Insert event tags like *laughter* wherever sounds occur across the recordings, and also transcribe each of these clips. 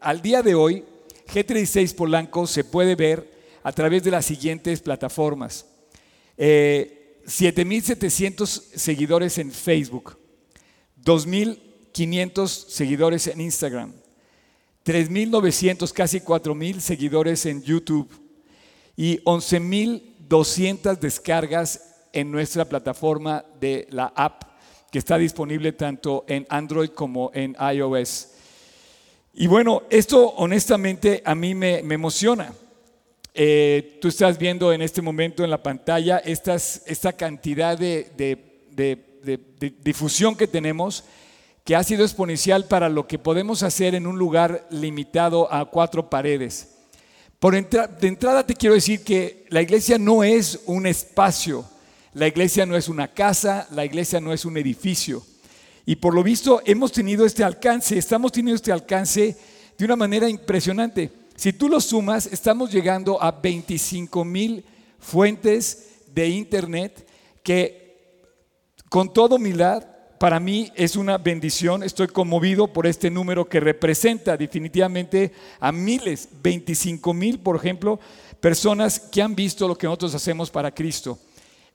Al día de hoy, G36 Polanco se puede ver a través de las siguientes plataformas. 7.700 eh, seguidores en Facebook, 2.500 seguidores en Instagram, 3.900, casi 4.000 seguidores en YouTube y 11.200 descargas en nuestra plataforma de la app que está disponible tanto en Android como en iOS. Y bueno, esto honestamente a mí me, emociona. Eh, tú estás viendo en este momento en la pantalla esta cantidad de, difusión que tenemos que ha sido exponencial para lo que podemos hacer en un lugar limitado a cuatro paredes. Por de entrada te quiero decir que la iglesia no es un espacio, la iglesia no es una casa, la iglesia no es un edificio. Y por lo visto hemos tenido este alcance, estamos teniendo este alcance de una manera impresionante. Si tú lo sumas, estamos llegando a 25 mil fuentes de Internet que con toda humildad para mí es una bendición. Estoy conmovido por este número que representa definitivamente a miles, 25 mil, por ejemplo, personas que han visto lo que nosotros hacemos para Cristo.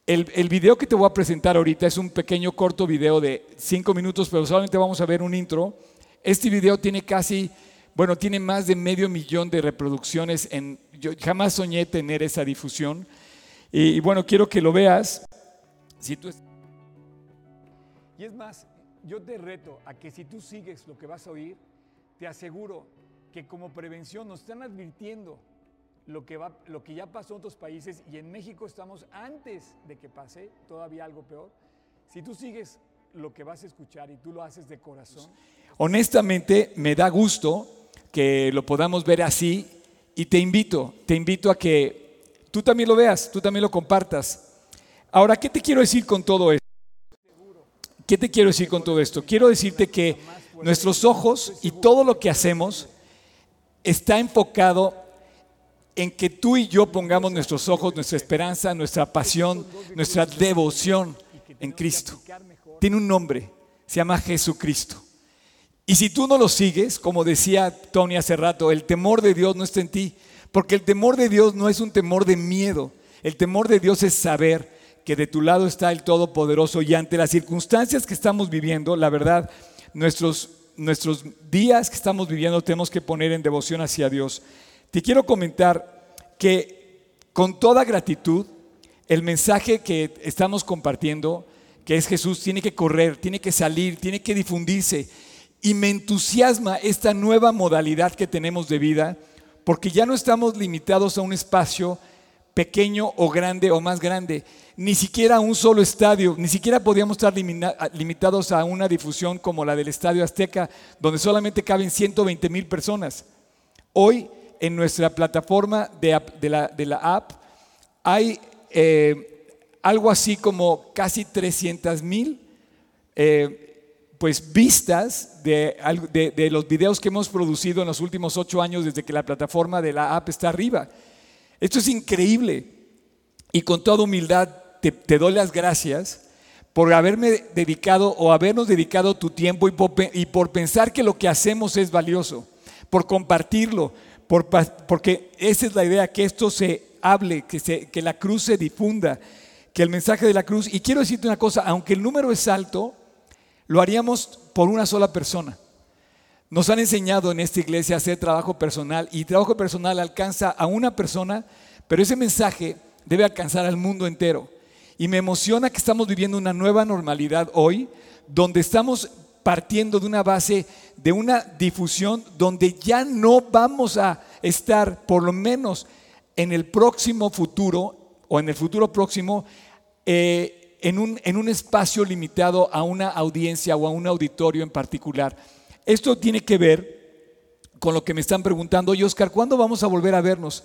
El, video que te voy a presentar ahorita es un pequeño corto video de cinco minutos, pero solamente vamos a ver un intro. Este video tiene casi, bueno, tiene más de medio millón de reproducciones. En, yo jamás soñé tener esa difusión. Y, bueno, quiero que lo veas. Si tú y es más, yo te reto a que si tú sigues lo que vas a oír, te aseguro que como prevención nos están advirtiendo lo que, va, lo que ya pasó en otros países y en México estamos antes de que pase todavía algo peor. Si tú sigues lo que vas a escuchar y tú lo haces de corazón. Honestamente, me da gusto que lo podamos ver así y te invito, te invito a que tú también lo veas, tú también lo compartas. Ahora, ¿qué te quiero decir con todo esto? ¿Qué te quiero decir con todo esto? Quiero decirte que nuestros ojos y todo lo que hacemos está enfocado en que tú y yo pongamos nuestros ojos, nuestra esperanza, nuestra pasión, nuestra devoción en Cristo. Tiene un nombre, se llama Jesucristo. Y si tú no lo sigues, como decía Tony hace rato, el temor de Dios no está en ti, porque el temor de Dios no es un temor de miedo, el temor de Dios es saber que de tu lado está el Todopoderoso y ante las circunstancias que estamos viviendo, la verdad, nuestros, nuestros días que estamos viviendo tenemos que poner en devoción hacia Dios. Te quiero comentar que con toda gratitud, el mensaje que estamos compartiendo, que es Jesús, tiene que correr, tiene que salir, tiene que difundirse. Y me entusiasma esta nueva modalidad que tenemos de vida, porque ya no estamos limitados a un espacio pequeño o grande o más grande, ni siquiera a un solo estadio, ni siquiera podíamos estar limitados a una difusión como la del Estadio Azteca, donde solamente caben 120 mil personas. Hoy en nuestra plataforma de, la, app hay eh, algo así como casi 300 mil eh, pues vistas de, de, los videos que hemos producido en los últimos ocho años desde que la plataforma de la app está arriba. Esto es increíble y con toda humildad te, te doy las gracias por haberme dedicado o habernos dedicado tu tiempo y por, y por pensar que lo que hacemos es valioso, por compartirlo, porque esa es la idea, que esto se hable, que, que la cruz se difunda, que el mensaje de la cruz, y quiero decirte una cosa, aunque el número es alto, lo haríamos por una sola persona. Nos han enseñado en esta iglesia a hacer trabajo personal y trabajo personal alcanza a una persona, pero ese mensaje debe alcanzar al mundo entero. Y me emociona que estamos viviendo una nueva normalidad hoy, donde estamos partiendo de una base de una difusión donde ya no vamos a estar, por lo menos en el próximo futuro o en el futuro próximo, eh, en, un, en un espacio limitado a una audiencia o a un auditorio en particular. Esto tiene que ver con lo que me están preguntando, y Oscar, ¿cuándo vamos a volver a vernos?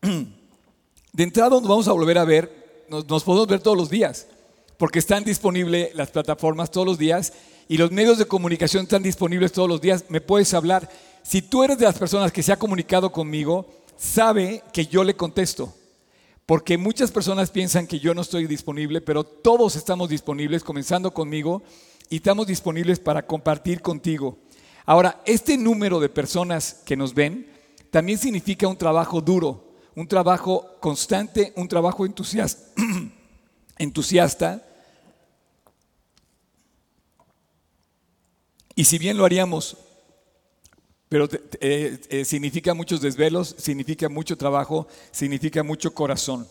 *clears throat* De entrada nos vamos a volver a ver, nos podemos ver todos los días porque están disponibles las plataformas todos los días y los medios de comunicación están disponibles todos los días. Me puedes hablar. Si tú eres de las personas que se ha comunicado conmigo, sabe que yo le contesto. Porque muchas personas piensan que yo no estoy disponible, pero todos estamos disponibles, comenzando conmigo, y estamos disponibles para compartir contigo. Ahora, este número de personas que nos ven también significa un trabajo duro, un trabajo constante, un trabajo *clears throat* entusiasta, entusiasta. Y si bien lo haríamos, pero eh, eh, significa muchos desvelos, significa mucho trabajo, significa mucho corazón.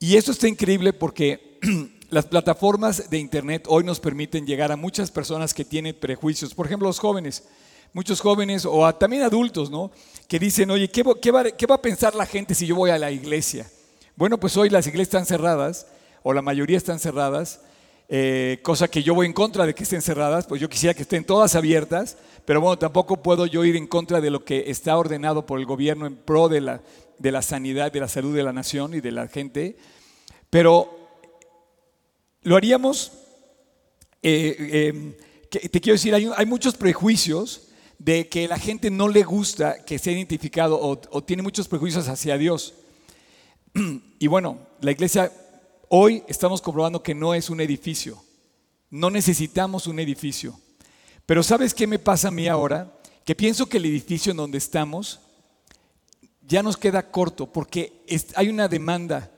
Y esto está increíble porque *clears throat* las plataformas de Internet hoy nos permiten llegar a muchas personas que tienen prejuicios. Por ejemplo, los jóvenes. Muchos jóvenes o también adultos, ¿no? Que dicen, oye, ¿qué, va, ¿qué va a pensar la gente si yo voy a la iglesia? Bueno, pues hoy las iglesias están cerradas, o la mayoría están cerradas, eh, cosa que yo voy en contra de que estén cerradas, pues yo quisiera que estén todas abiertas, pero bueno, tampoco puedo yo ir en contra de lo que está ordenado por el gobierno en pro de la, de la sanidad, de la salud de la nación y de la gente. Pero lo haríamos, eh, em, te quiero decir, hay, muchos prejuicios de que la gente no le gusta que sea identificado o, o tiene muchos prejuicios hacia Dios. *clears throat* Y bueno, la iglesia hoy estamos comprobando que no es un edificio. No necesitamos un edificio. Pero ¿sabes qué me pasa a mí ahora? Que pienso que el edificio en donde estamos ya nos queda corto porque hay una demanda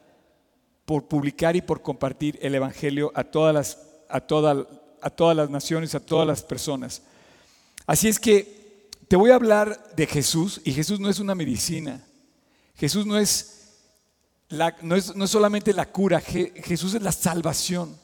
por publicar y por compartir el Evangelio a todas las, a a todas las naciones, a todas las personas. Así es que te voy a hablar de Jesús y Jesús no es una medicina. Jesús no es, no es, no es solamente la cura, Jesús es la salvación.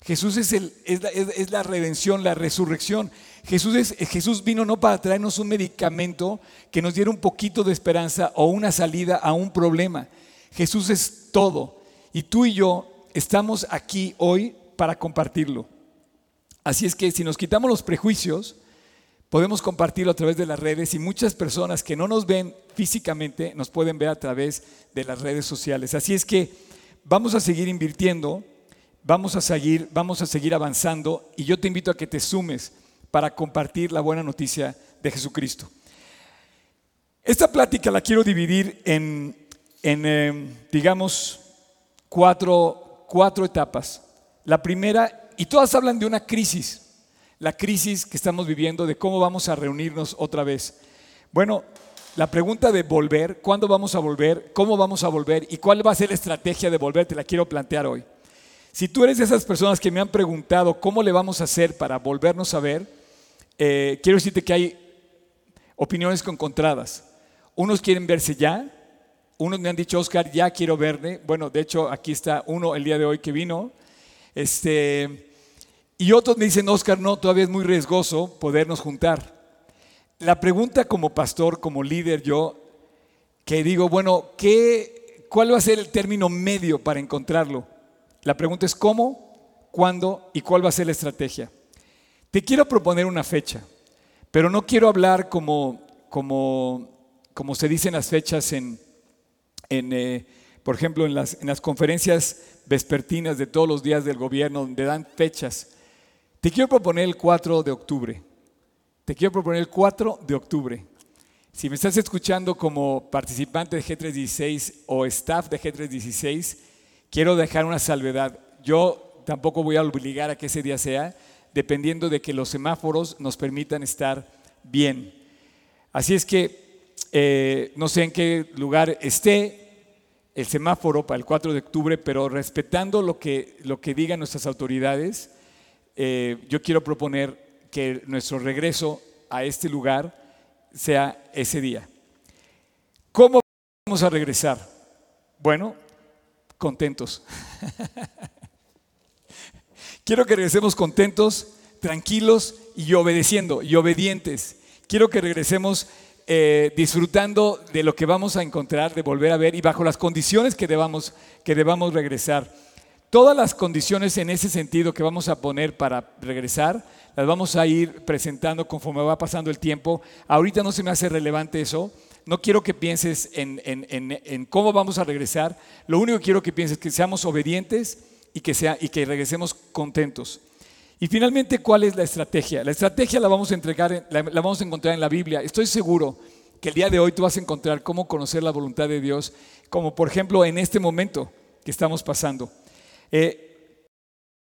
Jesús es, el, es, la, es, la, redención, la resurrección. Jesús, es, Jesús vino no para traernos un medicamento que nos diera un poquito de esperanza o una salida a un problema. Jesús es todo. Y tú y yo estamos aquí hoy para compartirlo. Así es que si nos quitamos los prejuicios, podemos compartirlo a través de las redes y muchas personas que no nos ven físicamente nos pueden ver a través de las redes sociales. Así es que vamos a seguir invirtiendo, vamos a seguir, vamos a seguir avanzando y yo te invito a que te sumes para compartir la buena noticia de Jesucristo. Esta plática la quiero dividir en, eh, digamos, cuatro, cuatro etapas. La primera, y todas hablan de una crisis, la crisis que estamos viviendo, de cómo vamos a reunirnos otra vez. Bueno, la pregunta de volver, ¿cuándo vamos a volver? ¿Cómo vamos a volver? ¿Y cuál va a ser la estrategia de volver? Te la quiero plantear hoy. Si tú eres de esas personas que me han preguntado cómo le vamos a hacer para volvernos a ver, eh, quiero decirte que hay opiniones encontradas. Unos quieren verse ya, unos me han dicho, Oscar, ya quiero verle. Bueno, de hecho, aquí está uno el día de hoy que vino. Este, y otros me dicen, Oscar, no, todavía es muy riesgoso podernos juntar. La pregunta como pastor, como líder, yo, que digo, bueno, ¿qué, ¿cuál va a ser el término medio para encontrarlo? La pregunta es cómo, cuándo y cuál va a ser la estrategia. Te quiero proponer una fecha, pero no quiero hablar como, como, como se dicen las fechas en, eh, por ejemplo, en las, en las conferencias vespertinas de todos los días del gobierno, donde dan fechas. Te quiero proponer el 4 de octubre. Te quiero proponer el 4 de octubre. Si me estás escuchando como participante de G316 o staff de G316, quiero dejar una salvedad. Yo tampoco voy a obligar a que ese día sea, dependiendo de que los semáforos nos permitan estar bien. Así es que eh, no sé en qué lugar esté el semáforo para el 4 de octubre, pero respetando lo que, lo que digan nuestras autoridades, eh, yo quiero proponer que nuestro regreso a este lugar sea ese día. ¿Cómo vamos a regresar? Bueno, contentos. *laughs* quiero que regresemos contentos, tranquilos y obedeciendo y obedientes. Quiero que regresemos eh, disfrutando de lo que vamos a encontrar, de volver a ver y bajo las condiciones que debamos, que debamos regresar. Todas las condiciones en ese sentido que vamos a poner para regresar, las vamos a ir presentando conforme va pasando el tiempo. Ahorita no se me hace relevante eso. No quiero que pienses en, en cómo vamos a regresar. Lo único que quiero que pienses es que seamos obedientes y que, sea, y que regresemos contentos. Y finalmente, ¿cuál es la estrategia? La estrategia la vamos a entregar, la, vamos a encontrar en la Biblia. Estoy seguro que el día de hoy tú vas a encontrar cómo conocer la voluntad de Dios, como por ejemplo en este momento que estamos pasando. Eh,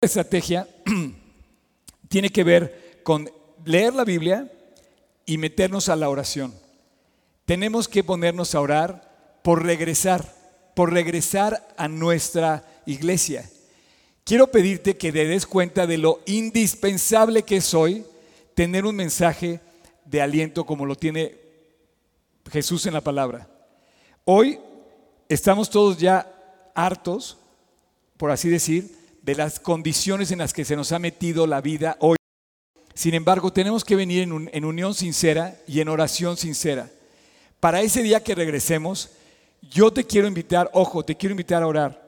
estrategia *clears throat* tiene que ver con leer la Biblia y meternos a la oración. Tenemos que ponernos a orar por regresar, por regresar a nuestra iglesia. Quiero pedirte que te des cuenta de lo indispensable que es hoy tener un mensaje de aliento como lo tiene Jesús en la palabra. Hoy estamos todos ya hartos, por así decir, de las condiciones en las que se nos ha metido la vida hoy. Sin embargo, tenemos que venir en, unión sincera y en oración sincera. Para ese día que regresemos, yo te quiero invitar, ojo, te quiero invitar a orar.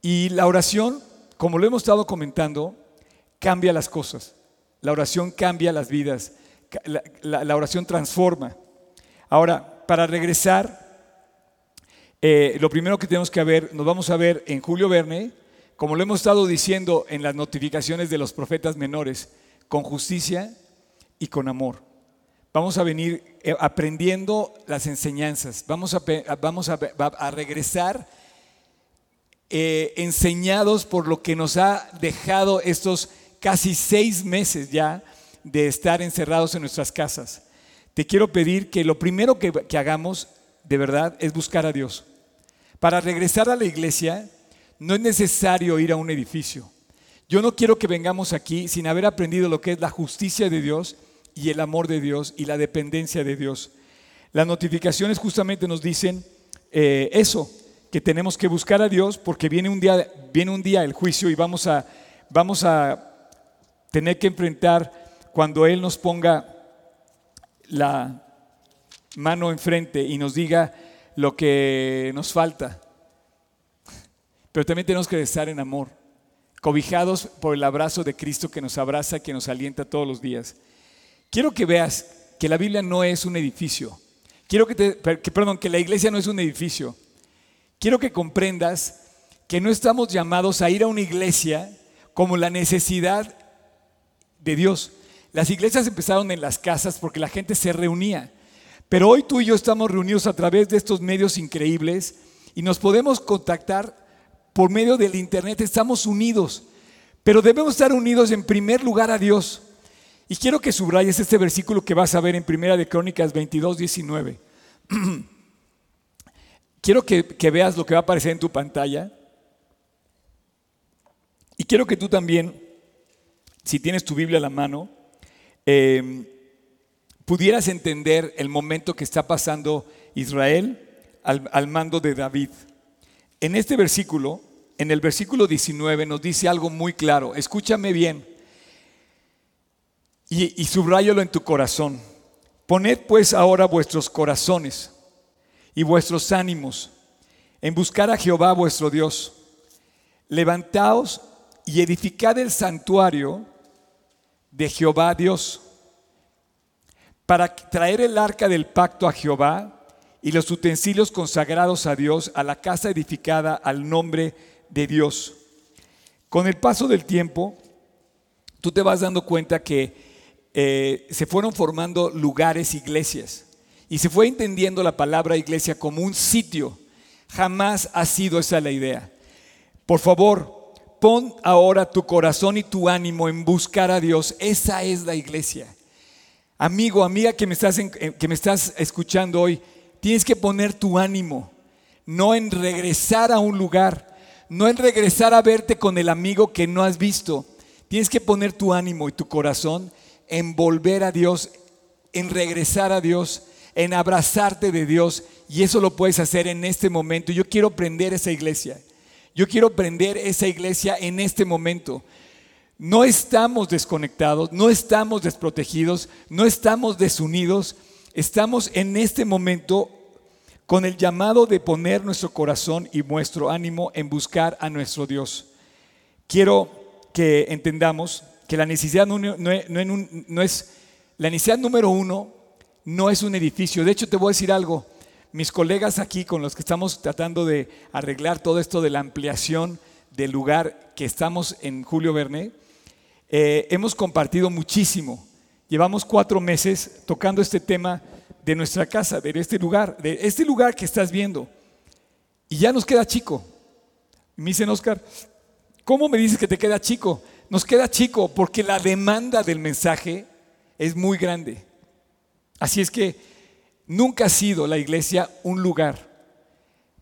Y la oración, como lo hemos estado comentando, cambia las cosas. La oración cambia las vidas. La, oración transforma. Ahora, para regresar, eh, lo primero que tenemos que ver, nos vamos a ver en Julio Verne, como lo hemos estado diciendo en las notificaciones de los profetas menores, con justicia y con amor. Vamos a venir eh, aprendiendo las enseñanzas, vamos a, vamos a, regresar eh, enseñados por lo que nos ha dejado estos casi seis meses ya de estar encerrados en nuestras casas. Te quiero pedir que lo primero que, que hagamos de verdad es buscar a Dios. Para regresar a la iglesia no es necesario ir a un edificio. Yo no quiero que vengamos aquí sin haber aprendido lo que es la justicia de Dios y el amor de Dios y la dependencia de Dios. Las notificaciones justamente nos dicen eh, eso, que tenemos que buscar a Dios porque viene un día, viene un día el juicio y vamos a, vamos a tener que enfrentar cuando Él nos ponga la mano enfrente y nos diga lo que nos falta. Pero también tenemos que estar en amor cobijados por el abrazo de Cristo que nos abraza, que nos alienta todos los días. Quiero que veas que la Biblia no es un edificio. Quiero que, te, perdón, que la iglesia no es un edificio. Quiero que comprendas que no estamos llamados a ir a una iglesia como la necesidad de Dios. Las iglesias empezaron en las casas porque la gente se reunía. Pero hoy tú y yo estamos reunidos a través de estos medios increíbles y nos podemos contactar por medio del Internet estamos unidos, pero debemos estar unidos en primer lugar a Dios. Y quiero que subrayes este versículo que vas a ver en Primera de Crónicas 22, 19. *clears throat* quiero que, veas lo que va a aparecer en tu pantalla. Y quiero que tú también, si tienes tu Biblia a la mano, em, pudieras entender el momento que está pasando Israel al mando de David. En este versículo, en el versículo 19, nos dice algo muy claro. Escúchame bien y, y subrayalo en tu corazón. Poned pues ahora vuestros corazones y vuestros ánimos en buscar a Jehová vuestro Dios. Levantaos y edificad el santuario de Jehová Dios para traer el arca del pacto a Jehová y los utensilios consagrados a Dios, a la casa edificada al nombre de Dios. Con el paso del tiempo, tú te vas dando cuenta que eh, se fueron formando lugares, iglesias, y se fue entendiendo la palabra iglesia como un sitio. Jamás ha sido esa la idea. Por favor, pon ahora tu corazón y tu ánimo en buscar a Dios. Esa es la iglesia. Amigo, amiga que me estás, que me estás escuchando hoy, Tienes que poner tu ánimo, no en regresar a un lugar, no en regresar a verte con el amigo que no has visto. Tienes que poner tu ánimo y tu corazón en volver a Dios, en regresar a Dios, en abrazarte de Dios. Y eso lo puedes hacer en este momento. Yo quiero prender esa iglesia. Yo quiero prender esa iglesia en este momento. No estamos desconectados, no estamos desprotegidos, no estamos desunidos estamos en este momento con el llamado de poner nuestro corazón y nuestro ánimo en buscar a nuestro Dios. Quiero que entendamos que la necesidad, no, es, la necesidad número uno no es un edificio. De hecho, te voy a decir algo. Mis colegas aquí con los que estamos tratando de arreglar todo esto de la ampliación del lugar que estamos en Julio Verne, eh, hemos compartido muchísimo Llevamos cuatro meses tocando este tema de nuestra casa, de este lugar, de este lugar que estás viendo. Y ya nos queda chico. me dicen, Oscar, ¿cómo me dices que te queda chico? Nos queda chico porque la demanda del mensaje es muy grande. Así es que nunca ha sido la iglesia un lugar,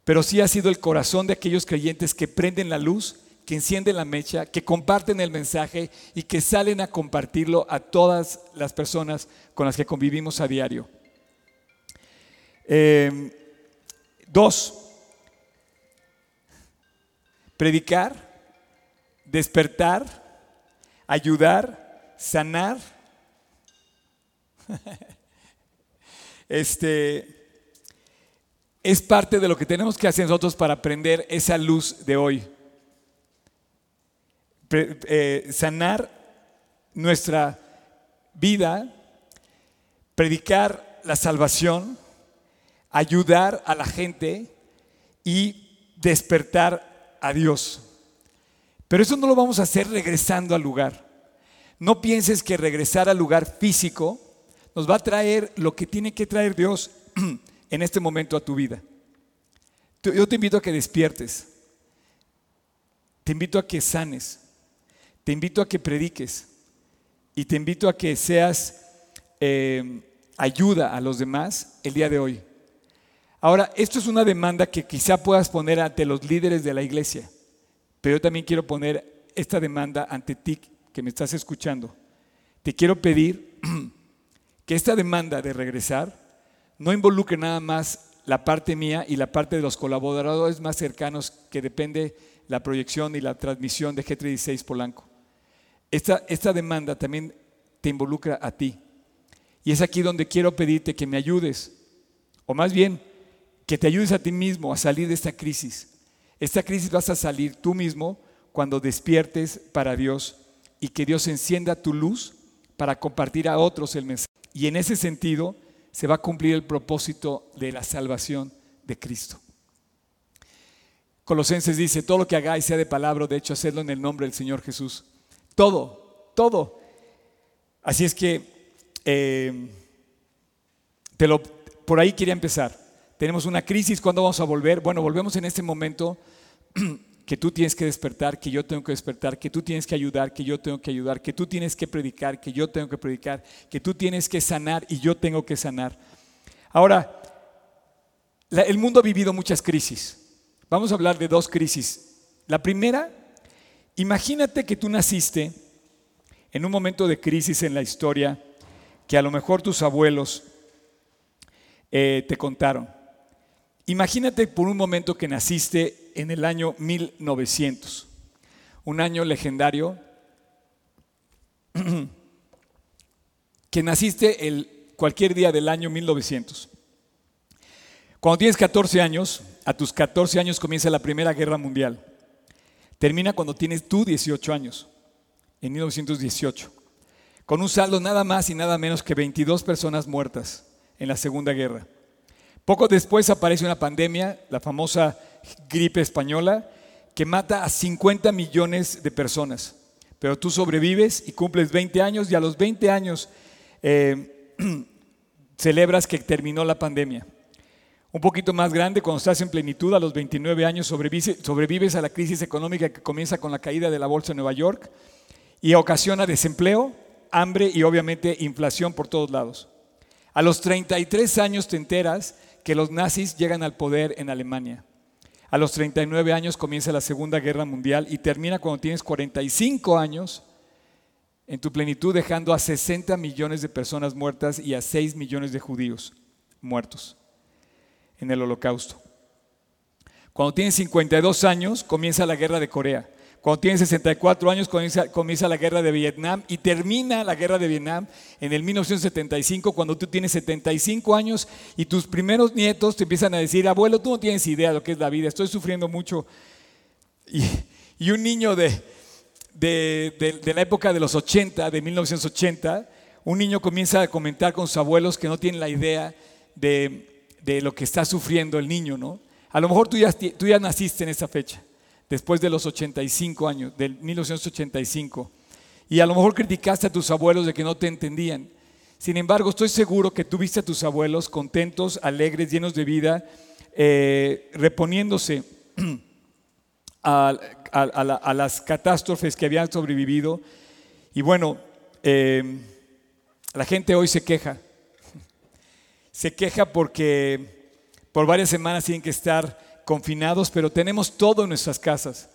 pero sí ha sido el corazón de aquellos creyentes que prenden la luz, que encienden la mecha, que comparten el mensaje y que salen a compartirlo a todas las personas con las que convivimos a diario. Em, dos, predicar, despertar, ayudar, sanar. *laughs* Este es parte de lo que tenemos que hacer nosotros para aprender esa luz de hoy. Eh, sanar nuestra vida, predicar la salvación, ayudar a la gente y despertar a Dios. Pero eso no lo vamos a hacer regresando al lugar. No pienses que regresar al lugar físico nos va a traer lo que tiene que traer Dios *clears throat* en este momento a tu vida. Yo te invito a que despiertes. Te invito a que sanes. Te invito a que prediques. Y te invito a que seas eh, ayuda a los demás el día de hoy. Ahora, esto es una demanda que quizá puedas poner ante los líderes de la iglesia, pero yo también quiero poner esta demanda ante ti que me estás escuchando. Te quiero pedir *clears throat* que esta demanda de regresar no involucre nada más la parte mía y la parte de los colaboradores más cercanos que depende la proyección y la transmisión de G36 Polanco. Esta, demanda también te involucra a ti. Y es aquí donde quiero pedirte que me ayudes, o más bien, que te ayudes a ti mismo a salir de esta crisis. Esta crisis vas a salir tú mismo cuando despiertes para Dios y que Dios encienda tu luz para compartir a otros el mensaje. Y en ese sentido se va a cumplir el propósito de la salvación de Cristo. Colosenses dice, todo lo que hagáis sea de palabra, de hecho, hacedlo en el nombre del Señor Jesús. Todo, todo. Así es que eh, te lo, por ahí quería empezar. Tenemos una crisis, ¿cuándo vamos a volver? Bueno, volvemos en este momento *clears throat* que tú tienes que despertar, que yo tengo que despertar, que tú tienes que ayudar, que yo tengo que ayudar, que tú tienes que predicar, que yo tengo que predicar, que tú tienes que sanar y yo tengo que sanar. Ahora, el mundo ha vivido muchas crisis. Vamos a hablar de dos crisis. La primera, imagínate que tú naciste en un momento de crisis en la historia que a lo mejor tus abuelos eh, te contaron. Imagínate por un momento que naciste en el año 1900, un año legendario, *clears throat* que naciste el, cualquier día del año 1900. Cuando tienes 14 años, a tus 14 años comienza la Primera Guerra Mundial. Termina cuando tienes tú 18 años, en 1918, con un saldo nada más y nada menos que 22 personas muertas en la Segunda Guerra. Poco después aparece una pandemia, la famosa gripe española, que mata a 50 millones de personas. Pero tú sobrevives y cumples 20 años y a los 20 años eh, *clears throat* celebras que terminó la pandemia. Un poquito más grande, cuando estás en plenitud, a los 29 años sobrevives, a la crisis económica que comienza con la caída de la bolsa de Nueva York y ocasiona desempleo, hambre y obviamente inflación por todos lados. A los 33 años te enteras que los nazis llegan al poder en Alemania. A los 39 años comienza la Segunda Guerra Mundial y termina cuando tienes 45 años en tu plenitud dejando a 60 millones de personas muertas y a 6 millones de judíos muertos en el holocausto. Cuando tienes 52 años comienza la Guerra de Corea. Cuando tienes 64 años comienza, la guerra de Vietnam y termina la guerra de Vietnam en el 1975 cuando tú tienes 75 años y tus primeros nietos te empiezan a decir, abuelo, tú no tienes idea de lo que es la vida, estoy sufriendo mucho. Y, un niño de, de, la época de los 80, de 1980, un niño comienza a comentar con sus abuelos que no tienen la idea de, de lo que está sufriendo el niño, ¿no? A lo mejor tú ya, tú ya naciste en esa fecha después de los 85 años, del 1985. Y a lo mejor criticaste a tus abuelos de que no te entendían. Sin embargo, estoy seguro que tuviste a tus abuelos contentos, alegres, llenos de vida, eh, reponiéndose *clears throat* a, las catástrofes que habían sobrevivido. Y bueno, eh, la gente hoy se queja. Se queja porque por varias semanas tienen que estar confinados, pero tenemos todo en nuestras casas.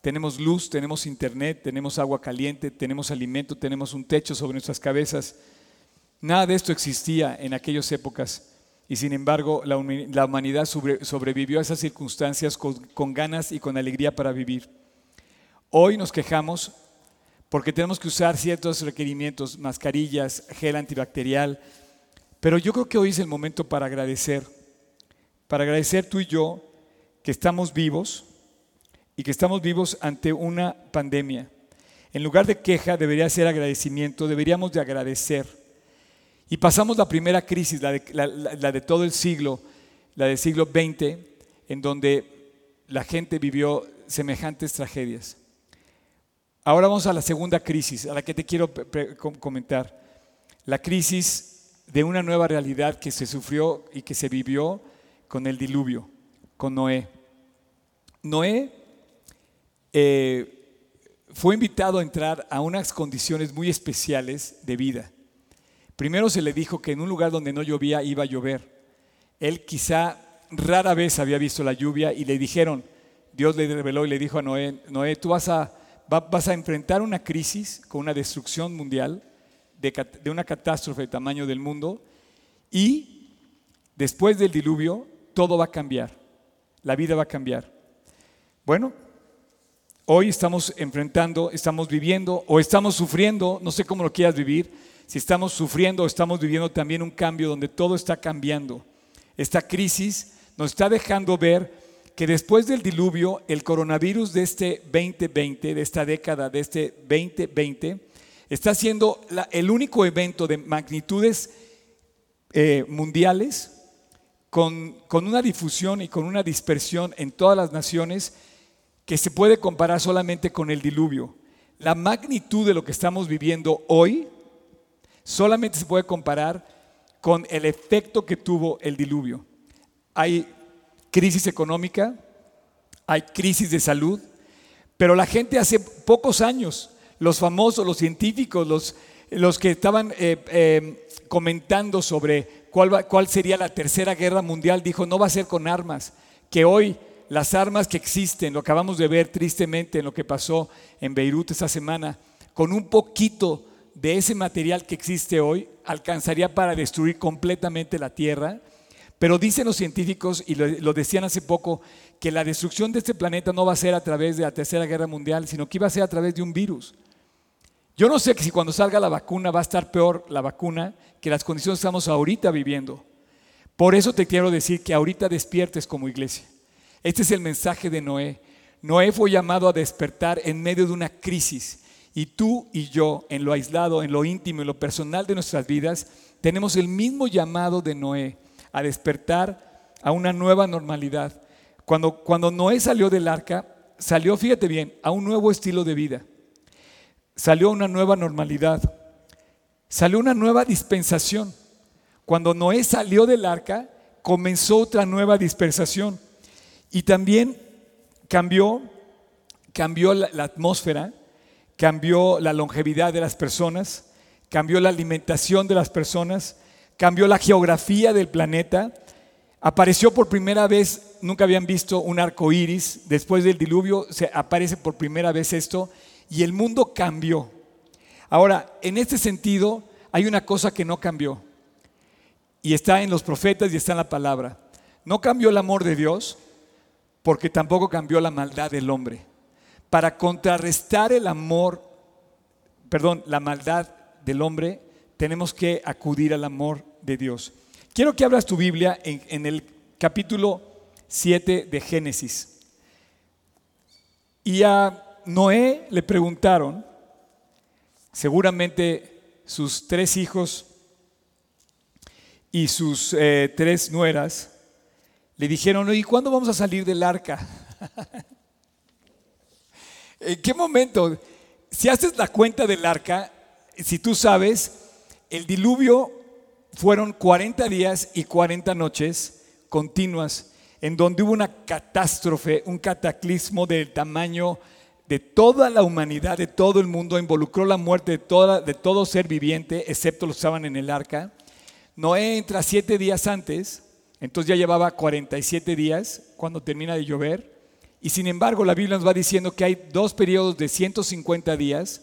Tenemos luz, tenemos internet, tenemos agua caliente, tenemos alimento, tenemos un techo sobre nuestras cabezas. Nada de esto existía en aquellas épocas y sin embargo la, humanidad sobrevivió a esas circunstancias con ganas y con alegría para vivir. Hoy nos quejamos porque tenemos que usar ciertos requerimientos, mascarillas, gel antibacterial, pero yo creo que hoy es el momento para agradecer, para agradecer tú y yo que estamos vivos y que estamos vivos ante una pandemia. En lugar de queja debería ser agradecimiento, deberíamos de agradecer. Y pasamos la primera crisis, la de, la de todo el siglo, la del siglo XX, en donde la gente vivió semejantes tragedias. Ahora vamos a la segunda crisis, a la que te quiero comentar. La crisis de una nueva realidad que se sufrió y que se vivió con el diluvio, con Noé. Noé eh, fue invitado a entrar a unas condiciones muy especiales de vida. Primero se le dijo que en un lugar donde no llovía iba a llover. Él quizá rara vez había visto la lluvia y le dijeron, Dios le reveló y le dijo a Noé, Noé, tú vas a vas a enfrentar una crisis con una destrucción mundial, de, una catástrofe de tamaño del mundo, y después del diluvio todo va a cambiar, la vida va a cambiar. Bueno, hoy estamos enfrentando, estamos viviendo o estamos sufriendo, no sé cómo lo quieras vivir, si estamos sufriendo o estamos viviendo también un cambio donde todo está cambiando. Esta crisis nos está dejando ver que después del diluvio, el coronavirus de este 2020, de esta década, de este 2020, está siendo el único evento de magnitudes eh, mundiales con, con una difusión y con una dispersión en todas las naciones que se puede comparar solamente con el diluvio. La magnitud de lo que estamos viviendo hoy solamente se puede comparar con el efecto que tuvo el diluvio. Hay crisis económica, hay crisis de salud, pero la gente hace pocos años, los famosos, los científicos, los, los que estaban eh, eh, comentando sobre cuál, cuál sería la tercera guerra mundial, dijo, no va a ser con armas, que hoy las armas que existen, lo acabamos de ver tristemente en lo que pasó en Beirut esta semana, con un poquito de ese material que existe hoy, alcanzaría para destruir completamente la tierra pero dicen los científicos, y lo, decían hace poco, que la destrucción de este planeta no va a ser a través de la Tercera Guerra Mundial, sino que iba a ser a través de un virus. Yo no sé si cuando salga la vacuna va a estar peor la vacuna que las condiciones que estamos ahorita viviendo. Por eso te quiero decir que ahorita despiertes como iglesia. Este es el mensaje de Noé. Noé fue llamado a despertar en medio de una crisis. Y tú y yo, en lo aislado, en lo íntimo, en lo personal de nuestras vidas, tenemos el mismo llamado de Noé a despertar a una nueva normalidad. Cuando, cuando Noé salió del arca, salió, fíjate bien, a un nuevo estilo de vida. Salió una nueva normalidad. Salió una nueva dispensación. Cuando Noé salió del arca, comenzó otra nueva dispensación. Y también cambió, cambió la, la atmósfera, cambió la longevidad de las personas, cambió la alimentación de las personas, cambió la geografía del planeta. Apareció por primera vez, nunca habían visto un arco iris. Después del diluvio se aparece por primera vez esto y el mundo cambió. Ahora, en este sentido, hay una cosa que no cambió y está en los profetas y está en la palabra. No cambió el amor de Dios porque tampoco cambió la maldad del hombre. Para contrarrestar el amor, perdón, la maldad del hombre, tenemos que acudir al amor de Dios. Quiero que abras tu Biblia en, el capítulo 7 de Génesis. Y a Noé le preguntaron, seguramente sus tres hijos y sus eh, tres nueras, le dijeron, ¿y cuándo vamos a salir del arca? *laughs* ¿En qué momento? Si haces la cuenta del arca, si tú sabes, el diluvio fueron 40 días y 40 noches continuas en donde hubo una catástrofe, un cataclismo del tamaño de toda la humanidad, de todo el mundo, involucró la muerte de, toda, de todo ser viviente, excepto los que estaban en el arca. Noé entra siete días antes, entonces ya llevaba 47 días cuando termina de llover. Y sin embargo, la Biblia nos va diciendo que hay dos periodos de 150 días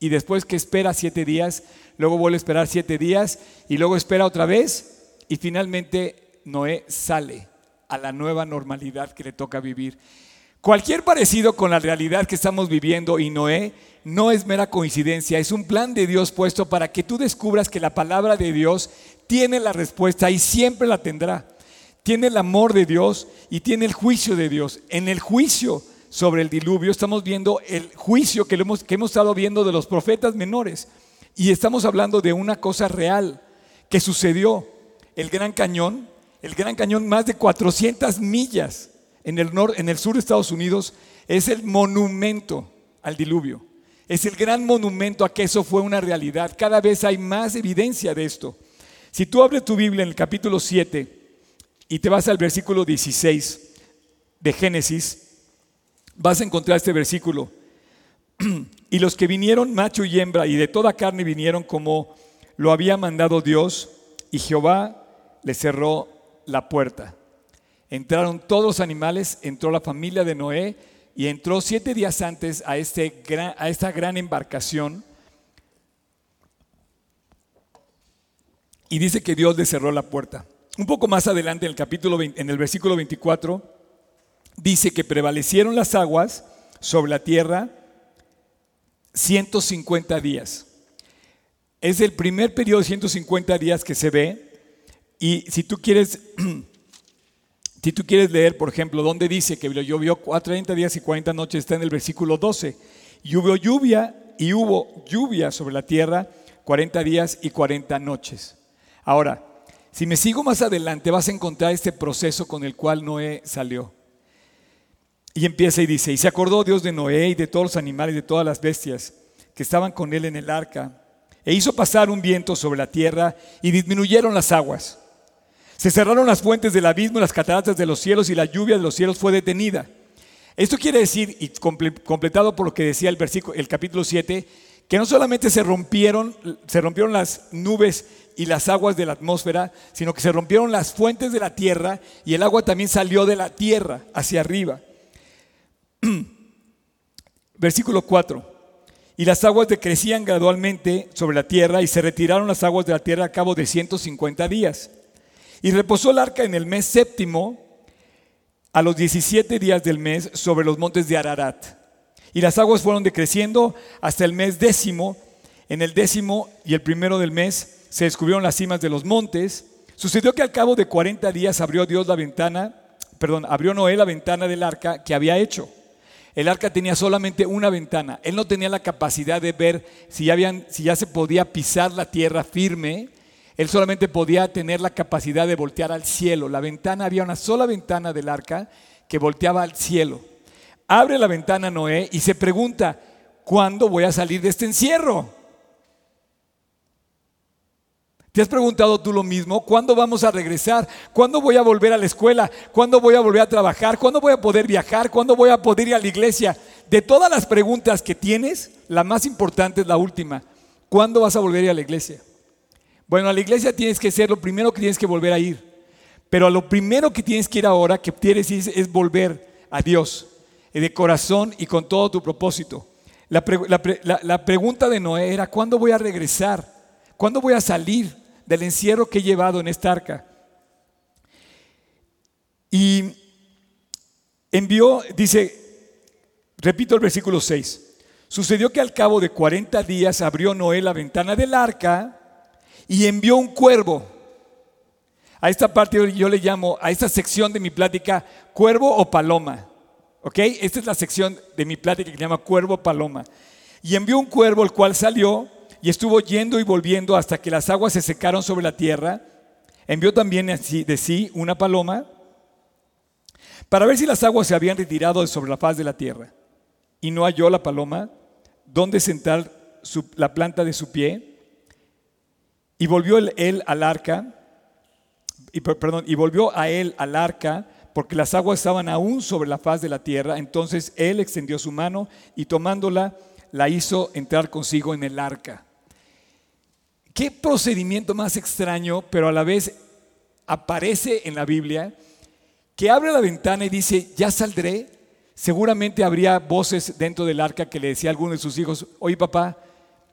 y después que espera siete días, luego vuelve a esperar siete días y luego espera otra vez y finalmente Noé sale a la nueva normalidad que le toca vivir. Cualquier parecido con la realidad que estamos viviendo y Noé no es mera coincidencia, es un plan de Dios puesto para que tú descubras que la palabra de Dios tiene la respuesta y siempre la tendrá. Tiene el amor de Dios y tiene el juicio de Dios. En el juicio sobre el diluvio estamos viendo el juicio que, hemos, que hemos estado viendo de los profetas menores. Y estamos hablando de una cosa real que sucedió. El Gran Cañón, el Gran Cañón más de 400 millas en el, sur de Estados Unidos, es el monumento al diluvio. Es el gran monumento a que eso fue una realidad. Cada vez hay más evidencia de esto. Si tú abres tu Biblia en el capítulo 7 y te vas al versículo 16 de Génesis, vas a encontrar este versículo. *clears throat* y los que vinieron, macho y hembra, y de toda carne vinieron como lo había mandado Dios, y Jehová le cerró la puerta. Entraron todos los animales, entró la familia de Noé y entró siete días antes a, este a esta gran embarcación. Y dice que Dios le cerró la puerta. Un poco más adelante en el capítulo en el versículo 24 dice que prevalecieron las aguas sobre la tierra 150 días. Es el primer periodo de 150 días que se ve y si tú quieres *clears throat* Si tú quieres leer, por ejemplo, donde dice que llovió 30 días y 40 noches, está en el versículo 12. Y lluvia y hubo lluvia sobre la tierra 40 días y 40 noches. Ahora, si me sigo más adelante, vas a encontrar este proceso con el cual Noé salió. Y empieza y dice, y se acordó Dios de Noé y de todos los animales, de todas las bestias que estaban con él en el arca, e hizo pasar un viento sobre la tierra y disminuyeron las aguas. Se cerraron las fuentes del abismo, las cataratas de los cielos y la lluvia de los cielos fue detenida. Esto quiere decir, y completado por lo que decía el versículo, el capítulo 7, que no solamente se rompieron, se rompieron las nubes y las aguas de la atmósfera, sino que se rompieron las fuentes de la tierra y el agua también salió de la tierra hacia arriba. *clears throat* Versículo 4. Y las aguas decrecían gradualmente sobre la tierra y se retiraron las aguas de la tierra a cabo de 150 días. Y reposó el arca en el mes séptimo, a los 17 días del mes, sobre los montes de Ararat. Y las aguas fueron decreciendo hasta el mes décimo. En el décimo y el primero del mes se descubrieron las cimas de los montes. Sucedió que al cabo de 40 días abrió Dios la ventana, perdón, abrió Noé la ventana del arca que había hecho. El arca tenía solamente una ventana. Él no tenía la capacidad de ver si ya, si ya se podía pisar la tierra firme él solamente podía tener la capacidad de voltear al cielo. La ventana, había una sola ventana del arca que volteaba al cielo. Abre la ventana Noé y se pregunta, ¿cuándo voy a salir de este encierro? ¿Te has preguntado tú lo mismo? ¿Cuándo vamos a regresar? ¿Cuándo voy a volver a la escuela? ¿Cuándo voy a volver a trabajar? ¿Cuándo voy a poder viajar? ¿Cuándo voy a poder ir a la iglesia? De todas las preguntas que tienes, la más importante es la última. ¿Cuándo vas a volver a ir a la iglesia? Bueno, a la iglesia tienes que ser lo primero que tienes que volver a ir. Pero a lo primero que tienes que ir ahora, que quieres ir, es volver a Dios, eh, de corazón y con todo tu propósito. La, la pregunta de Noé era, ¿cuándo voy a regresar? ¿Cuándo voy a salir del encierro que he llevado en esta arca? Y envió, dice, repito el versículo 6, sucedió que al cabo de 40 días abrió Noé la ventana del arca y envió un cuervo. A esta parte yo le llamo, a esta sección de mi plática, cuervo o paloma. ¿Ok? Esta es la sección de mi plática que se llama cuervo o paloma. Y envió un cuervo, el cual salió y estuvo yendo y volviendo hasta que las aguas se secaron sobre la tierra. Envió también de sí una paloma para ver si las aguas se habían retirado de sobre la faz de la tierra. Y no halló la paloma donde sentar la planta de su pie y volvió él al arca, y, perdón, y volvió a él al arca, porque las aguas estaban aún sobre la faz de la tierra. Entonces él extendió su mano y tomándola, la hizo entrar consigo en el arca. ¿Qué procedimiento más extraño, pero a la vez aparece en la Biblia, que abre la ventana y dice, ya saldré? Seguramente habría voces dentro del arca que le decía a alguno de sus hijos, oye papá,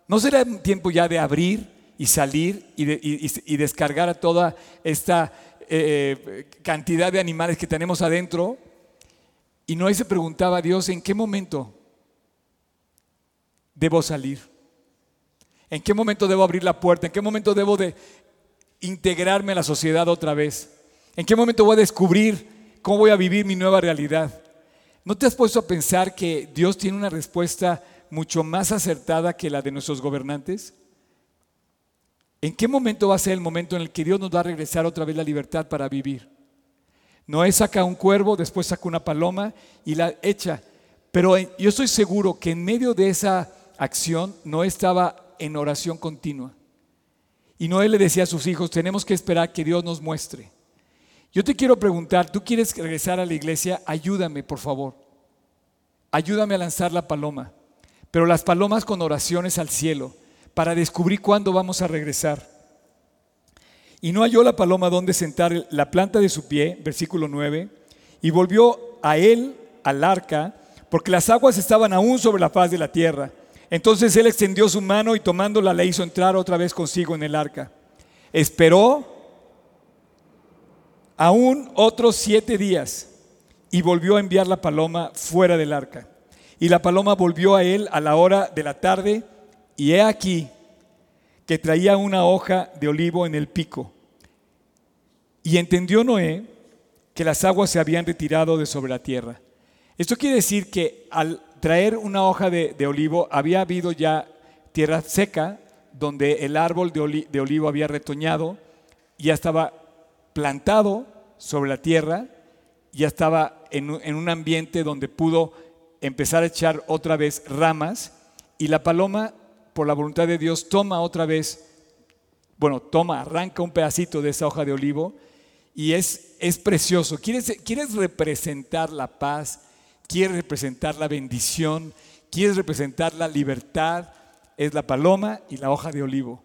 ¿no será tiempo ya de abrir y salir y, descargar a toda esta eh, cantidad de animales que tenemos adentro? Y Noé se preguntaba a Dios, ¿en qué momento debo salir? ¿En qué momento debo abrir la puerta? ¿En qué momento debo de integrarme a la sociedad otra vez? ¿En qué momento voy a descubrir cómo voy a vivir mi nueva realidad? ¿No te has puesto a pensar que Dios tiene una respuesta mucho más acertada que la de nuestros gobernantes? ¿En qué momento va a ser el momento en el que Dios nos va a regresar otra vez la libertad para vivir? Noé saca un cuervo, después saca una paloma y la echa. Pero yo estoy seguro que en medio de esa acción Noé estaba en oración continua. Y Noé le decía a sus hijos, tenemos que esperar que Dios nos muestre. Yo te quiero preguntar, ¿tú quieres regresar a la iglesia? Ayúdame, por favor. Ayúdame a lanzar la paloma. Pero las palomas con oraciones al cielo para descubrir cuándo vamos a regresar. Y no halló la paloma donde sentar la planta de su pie, versículo 9, y volvió a él, al arca, porque las aguas estaban aún sobre la faz de la tierra. Entonces él extendió su mano y tomándola la hizo entrar otra vez consigo en el arca. Esperó aún otros siete días y volvió a enviar la paloma fuera del arca. Y la paloma volvió a él a la hora de la tarde y he aquí que traía una hoja de olivo en el pico. Y entendió Noé que las aguas se habían retirado de sobre la tierra. Esto quiere decir que al traer una hoja de, olivo había habido ya tierra seca donde el árbol de, olivo había retoñado, ya estaba plantado sobre la tierra, ya estaba en un ambiente donde pudo empezar a echar otra vez ramas y la paloma por la voluntad de Dios, toma otra vez, bueno, toma, arranca un pedacito de esa hoja de olivo y es, es precioso. ¿Quieres, ¿Quieres representar la paz? ¿Quieres representar la bendición? ¿Quieres representar la libertad? Es la paloma y la hoja de olivo.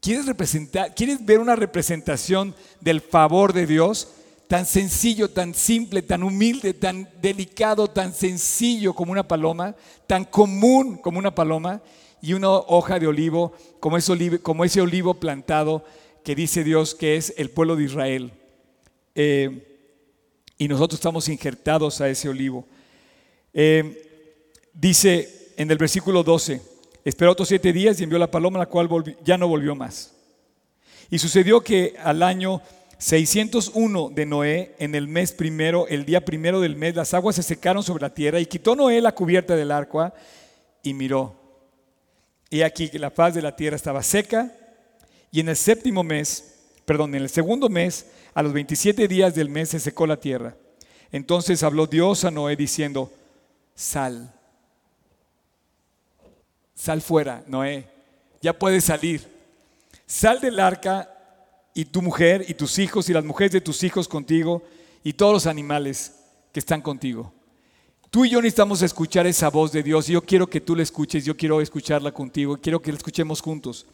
¿Quieres representar, quieres ver una representación del favor de Dios? Tan sencillo, tan simple, tan humilde, tan delicado, tan sencillo como una paloma, tan común como una paloma y una hoja de olivo como ese olivo, plantado que dice Dios que es el pueblo de Israel. Eh, y nosotros estamos injertados a ese olivo. Eh, dice en el versículo 12, esperó otros siete días y envió la paloma, la cual ya no volvió más. Y sucedió que al año 601 de Noé, en el mes primero, el día primero del mes, las aguas se secaron sobre la tierra y quitó Noé la cubierta del arca y miró. Y aquí que la faz de la tierra estaba seca y en el séptimo mes, perdón, en el segundo mes, a los 27 días del mes se secó la tierra. Entonces habló Dios a Noé diciendo, sal, sal fuera, Noé, ya puedes salir. Sal del arca y tu mujer y tus hijos y las mujeres de tus hijos contigo y todos los animales que están contigo. Tú y yo necesitamos escuchar esa voz de Dios y yo quiero que tú la escuches, yo quiero escucharla contigo, quiero que la escuchemos juntos.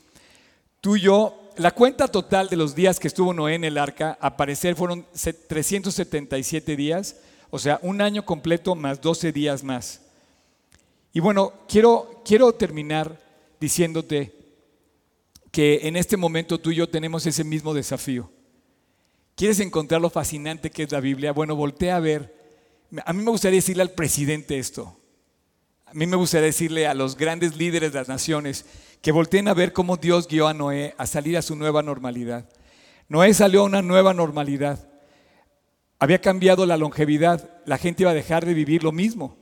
Tú y yo, la cuenta total de los días que estuvo Noé en el arca, a parecer fueron 377 días, o sea, un año completo más 12 días más. Y bueno, quiero, quiero terminar diciéndote que en este momento tú y yo tenemos ese mismo desafío. ¿Quieres encontrar lo fascinante que es la Biblia? Bueno, voltea a ver a mí me gustaría decirle al presidente esto. A mí me gustaría decirle a los grandes líderes de las naciones que volteen a ver cómo Dios guió a Noé a salir a su nueva normalidad. Noé salió a una nueva normalidad. Había cambiado la longevidad, la gente iba a dejar de vivir lo mismo.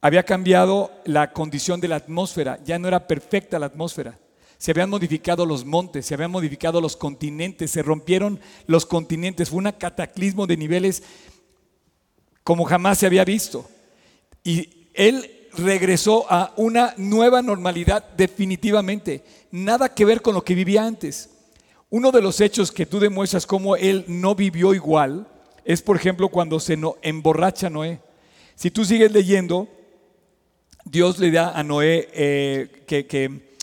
Había cambiado la condición de la atmósfera, ya no era perfecta la atmósfera. Se habían modificado los montes, se habían modificado los continentes, se rompieron los continentes. Fue un cataclismo de niveles como jamás se había visto. Y él regresó a una nueva normalidad definitivamente. Nada que ver con lo que vivía antes. Uno de los hechos que tú demuestras cómo él no vivió igual es, por ejemplo, cuando se emborracha Noé. Si tú sigues leyendo, Dios le da a Noé eh, que,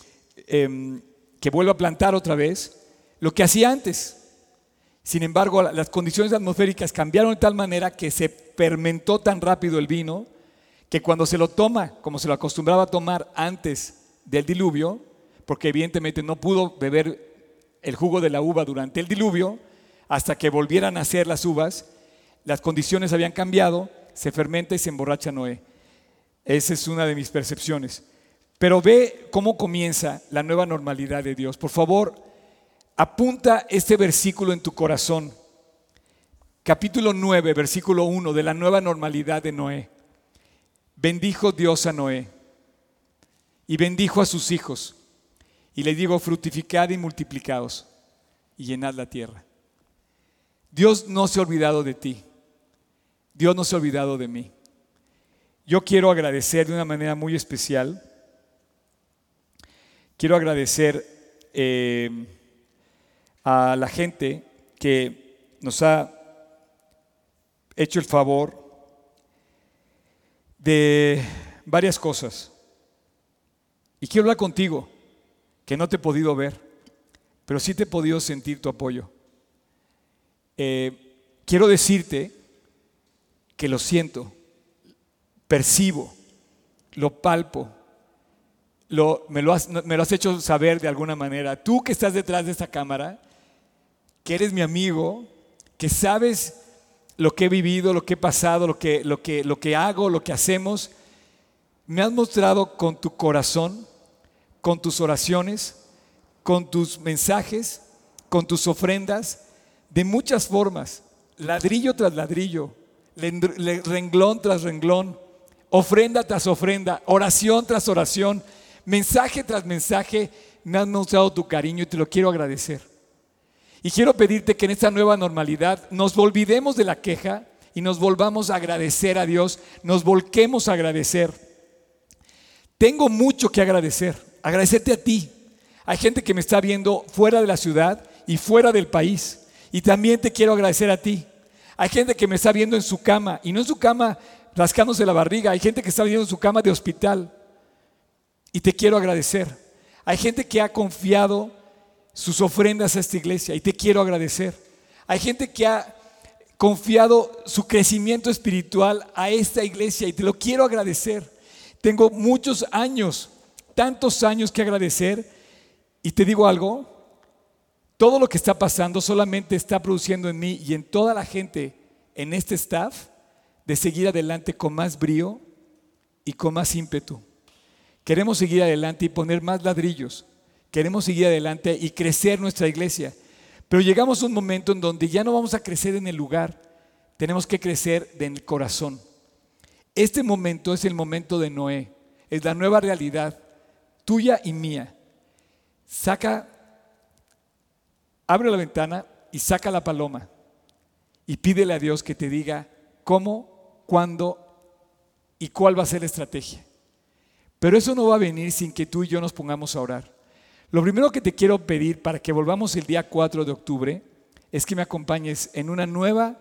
em, que vuelva a plantar otra vez lo que hacía antes. Sin embargo, las condiciones atmosféricas cambiaron de tal manera que se fermentó tan rápido el vino que cuando se lo toma, como se lo acostumbraba a tomar antes del diluvio, porque evidentemente no pudo beber el jugo de la uva durante el diluvio, hasta que volvieran a nacer las uvas, las condiciones habían cambiado, se fermenta y se emborracha Noé. Esa es una de mis percepciones. Pero ve cómo comienza la nueva normalidad de Dios. Por favor, apunta este versículo en tu corazón. Capítulo 9, versículo 1 de la nueva normalidad de Noé. Bendijo Dios a Noé y bendijo a sus hijos. Y le digo, fructificad y multiplicaos y llenad la tierra. Dios no se ha olvidado de ti. Dios no se ha olvidado de mí. Yo quiero agradecer de una manera muy especial. Quiero agradecer eh, a la gente que nos ha hecho el favor de varias cosas. Y quiero hablar contigo, que no te he podido ver, pero sí te he podido sentir tu apoyo. Eh, quiero decirte que lo siento, percibo, lo palpo, lo, me, lo has, me lo has hecho saber de alguna manera. Tú que estás detrás de esta cámara, que eres mi amigo, que sabes lo que he vivido, lo que he pasado, lo que, lo que, lo que hago, lo que hacemos, me has mostrado con tu corazón, con tus oraciones, con tus mensajes, con tus ofrendas, de muchas formas, ladrillo tras ladrillo, renglón tras renglón, ofrenda tras ofrenda, oración tras oración, mensaje tras mensaje, me has mostrado tu cariño y te lo quiero agradecer. Y quiero pedirte que en esta nueva normalidad nos olvidemos de la queja y nos volvamos a agradecer a Dios, nos volquemos a agradecer. Tengo mucho que agradecer, agradecerte a ti. Hay gente que me está viendo fuera de la ciudad y fuera del país. Y también te quiero agradecer a ti. Hay gente que me está viendo en su cama y no en su cama rascándose la barriga. Hay gente que está viendo en su cama de hospital. Y te quiero agradecer. Hay gente que ha confiado sus ofrendas a esta iglesia y te quiero agradecer. Hay gente que ha confiado su crecimiento espiritual a esta iglesia y te lo quiero agradecer. Tengo muchos años, tantos años que agradecer y te digo algo, todo lo que está pasando solamente está produciendo en mí y en toda la gente en este staff de seguir adelante con más brío y con más ímpetu. Queremos seguir adelante y poner más ladrillos. Queremos seguir adelante y crecer nuestra iglesia. Pero llegamos a un momento en donde ya no vamos a crecer en el lugar, tenemos que crecer en el corazón. Este momento es el momento de Noé, es la nueva realidad tuya y mía. Saca abre la ventana y saca la paloma y pídele a Dios que te diga cómo, cuándo y cuál va a ser la estrategia. Pero eso no va a venir sin que tú y yo nos pongamos a orar. Lo primero que te quiero pedir para que volvamos el día 4 de octubre es que me acompañes en una nueva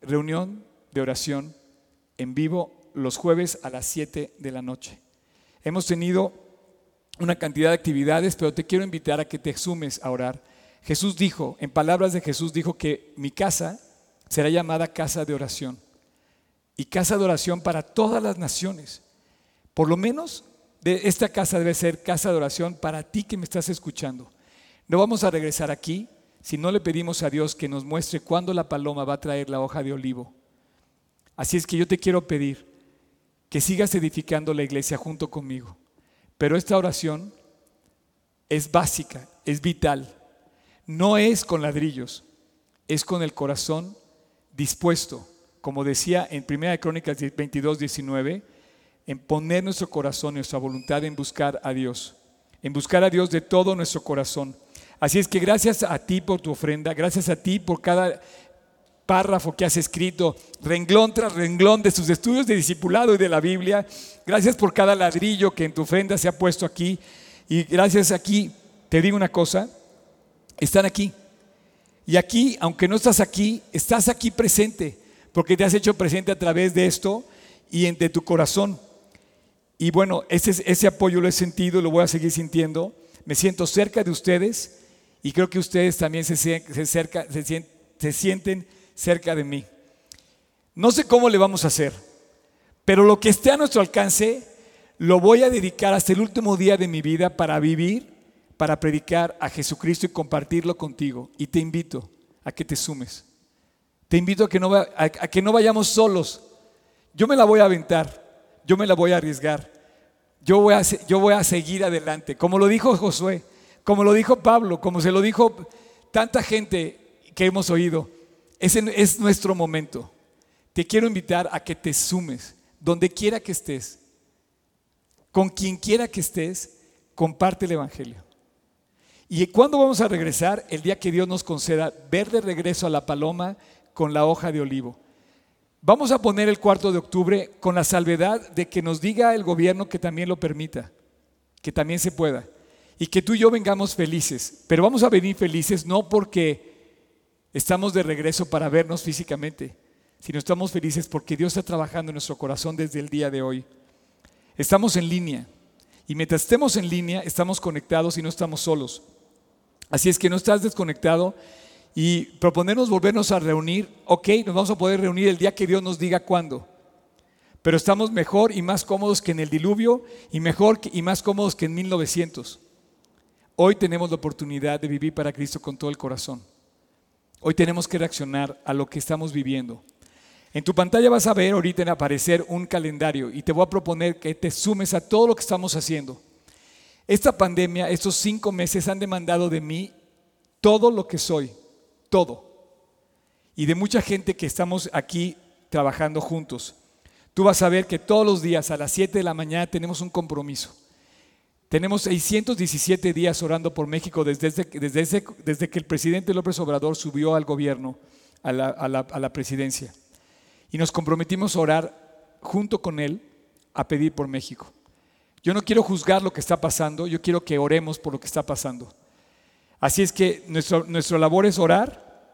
reunión de oración en vivo los jueves a las 7 de la noche. Hemos tenido una cantidad de actividades, pero te quiero invitar a que te sumes a orar. Jesús dijo, en palabras de Jesús dijo que mi casa será llamada casa de oración. Y casa de oración para todas las naciones. Por lo menos de esta casa debe ser casa de oración para ti que me estás escuchando. No vamos a regresar aquí si no le pedimos a Dios que nos muestre cuándo la paloma va a traer la hoja de olivo. Así es que yo te quiero pedir que sigas edificando la iglesia junto conmigo. Pero esta oración es básica, es vital no es con ladrillos, es con el corazón dispuesto, como decía en 1 Crónicas 22, 19, en poner nuestro corazón, nuestra voluntad en buscar a Dios, en buscar a Dios de todo nuestro corazón. Así es que gracias a ti por tu ofrenda, gracias a ti por cada párrafo que has escrito, renglón tras renglón de tus estudios de discipulado y de la Biblia. Gracias por cada ladrillo que en tu ofrenda se ha puesto aquí. Y gracias aquí, te digo una cosa, están aquí. Y aquí, aunque no estás aquí, estás aquí presente, porque te has hecho presente a través de esto y de tu corazón. Y bueno, ese, apoyo lo he sentido, lo voy a seguir sintiendo, me siento cerca de ustedes y creo que ustedes también se, sienten cerca de mí. No sé cómo le vamos a hacer, pero lo que esté a nuestro alcance, lo voy a dedicar hasta el último día de mi vida para vivir, para predicar a Jesucristo y compartirlo contigo. Y te invito a que te sumes. Te invito a que no vayamos solos. Yo me la voy a aventar, yo me la voy a arriesgar. Yo voy, a, seguir adelante, como lo dijo Josué, como lo dijo Pablo, como se lo dijo tanta gente que hemos oído. Ese es nuestro momento. Te quiero invitar a que te sumes, donde quiera que estés, con quien quiera que estés, comparte el Evangelio. ¿Y cuándo vamos a regresar? El día que Dios nos conceda ver de regreso a la paloma con la hoja de olivo. Vamos a poner el cuarto de octubre con la salvedad de que nos diga el gobierno que también lo permita, que también se pueda, y que tú y yo vengamos felices. Pero vamos a venir felices no porque estamos de regreso para vernos físicamente, sino estamos felices porque Dios está trabajando en nuestro corazón desde el día de hoy. Estamos en línea, y mientras estemos en línea, estamos conectados y no estamos solos. Así es que no estás desconectado y proponernos volvernos a reunir, ok, nos vamos a poder reunir el día que Dios nos diga cuándo. Pero estamos mejor y más cómodos que en el diluvio y mejor y más cómodos que en 1900. Hoy tenemos la oportunidad de vivir para Cristo con todo el corazón. Hoy tenemos que reaccionar a lo que estamos viviendo. En tu pantalla vas a ver ahorita en aparecer un calendario y te voy a proponer que te sumes a todo lo que estamos haciendo. Esta pandemia, estos cinco meses han demandado de mí todo lo que soy todo. Y de mucha gente que estamos aquí trabajando juntos. Tú vas a ver que todos los días a las 7 de la mañana tenemos un compromiso. Tenemos 617 días orando por México desde, desde, desde que el presidente López Obrador subió al gobierno, a la, a la presidencia. Y nos comprometimos a orar junto con él a pedir por México. Yo no quiero juzgar lo que está pasando, yo quiero que oremos por lo que está pasando. Así es que nuestro, nuestra labor es orar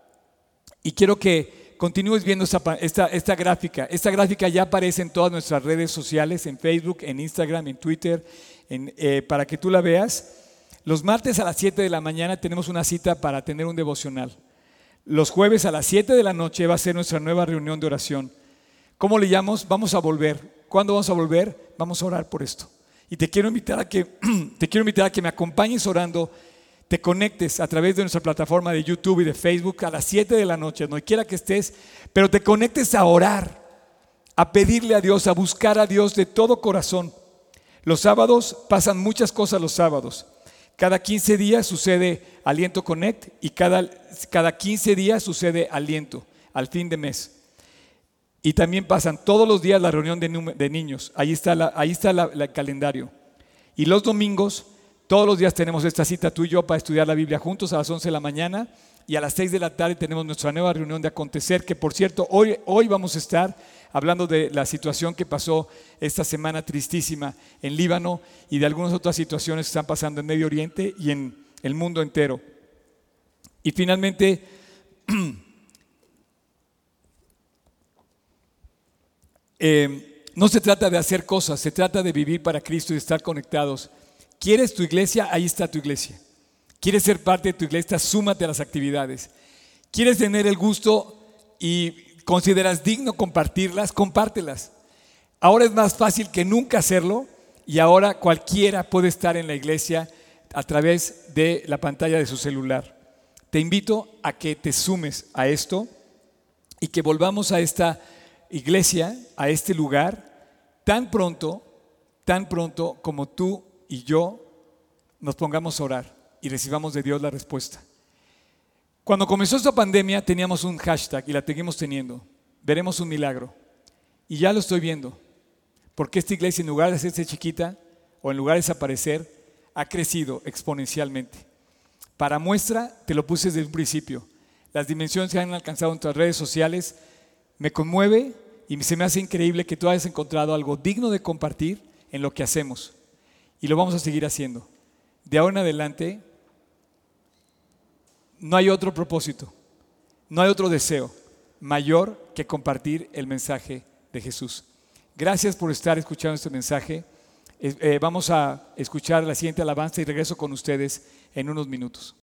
y quiero que continúes viendo esta, esta, gráfica. Esta gráfica ya aparece en todas nuestras redes sociales, en Facebook, en Instagram, en Twitter, eh, para que tú la veas. Los martes a las 7 de la mañana tenemos una cita para tener un devocional. Los jueves a las 7 de la noche va a ser nuestra nueva reunión de oración. ¿Cómo le llamamos? Vamos a volver. ¿Cuándo vamos a volver? Vamos a orar por esto. Y te quiero invitar a que, *clears throat* te quiero invitar a que me acompañes orando te conectes a través de nuestra plataforma de YouTube y de Facebook a las 7 de la noche, donde quiera que estés, pero te conectes a orar, a pedirle a Dios, a buscar a Dios de todo corazón. Los sábados pasan muchas cosas los sábados. Cada 15 días sucede Aliento Connect y cada, cada 15 días sucede Aliento al fin de mes. Y también pasan todos los días la reunión de, niños. Ahí está, ahí está el calendario. Y los domingos todos los días tenemos esta cita tú y yo para estudiar la Biblia juntos a las 11 de la mañana y a las 6 de la tarde tenemos nuestra nueva reunión de acontecer, que por cierto, hoy, hoy vamos a estar hablando de la situación que pasó esta semana tristísima en Líbano y de algunas otras situaciones que están pasando en Medio Oriente y en el mundo entero. Y finalmente, *clears throat* eh, no se trata de hacer cosas, se trata de vivir para Cristo y estar conectados. ¿Quieres tu iglesia? Ahí está tu iglesia. ¿Quieres ser parte de tu iglesia? Súmate a las actividades. ¿Quieres tener el gusto y consideras digno compartirlas? Compártelas. Ahora es más fácil que nunca hacerlo y ahora cualquiera puede estar en la iglesia a través de la pantalla de su celular. Te invito a que te sumes a esto y que volvamos a esta iglesia, a este lugar, tan pronto, tan pronto como tú y yo nos pongamos a orar y recibamos de Dios la respuesta. Cuando comenzó esta pandemia teníamos un hashtag y la seguimos teniendo. Veremos un milagro. Y ya lo estoy viendo. Porque esta iglesia en lugar de hacerse chiquita o en lugar de desaparecer, ha crecido exponencialmente. Para muestra, te lo puse desde un principio. Las dimensiones que han alcanzado en tus redes sociales me conmueve y se me hace increíble que tú hayas encontrado algo digno de compartir en lo que hacemos. Y lo vamos a seguir haciendo. De ahora en adelante, no hay otro propósito, no hay otro deseo mayor que compartir el mensaje de Jesús. Gracias por estar escuchando este mensaje Eh, vamos a escuchar la siguiente alabanza y regreso con ustedes en unos minutos.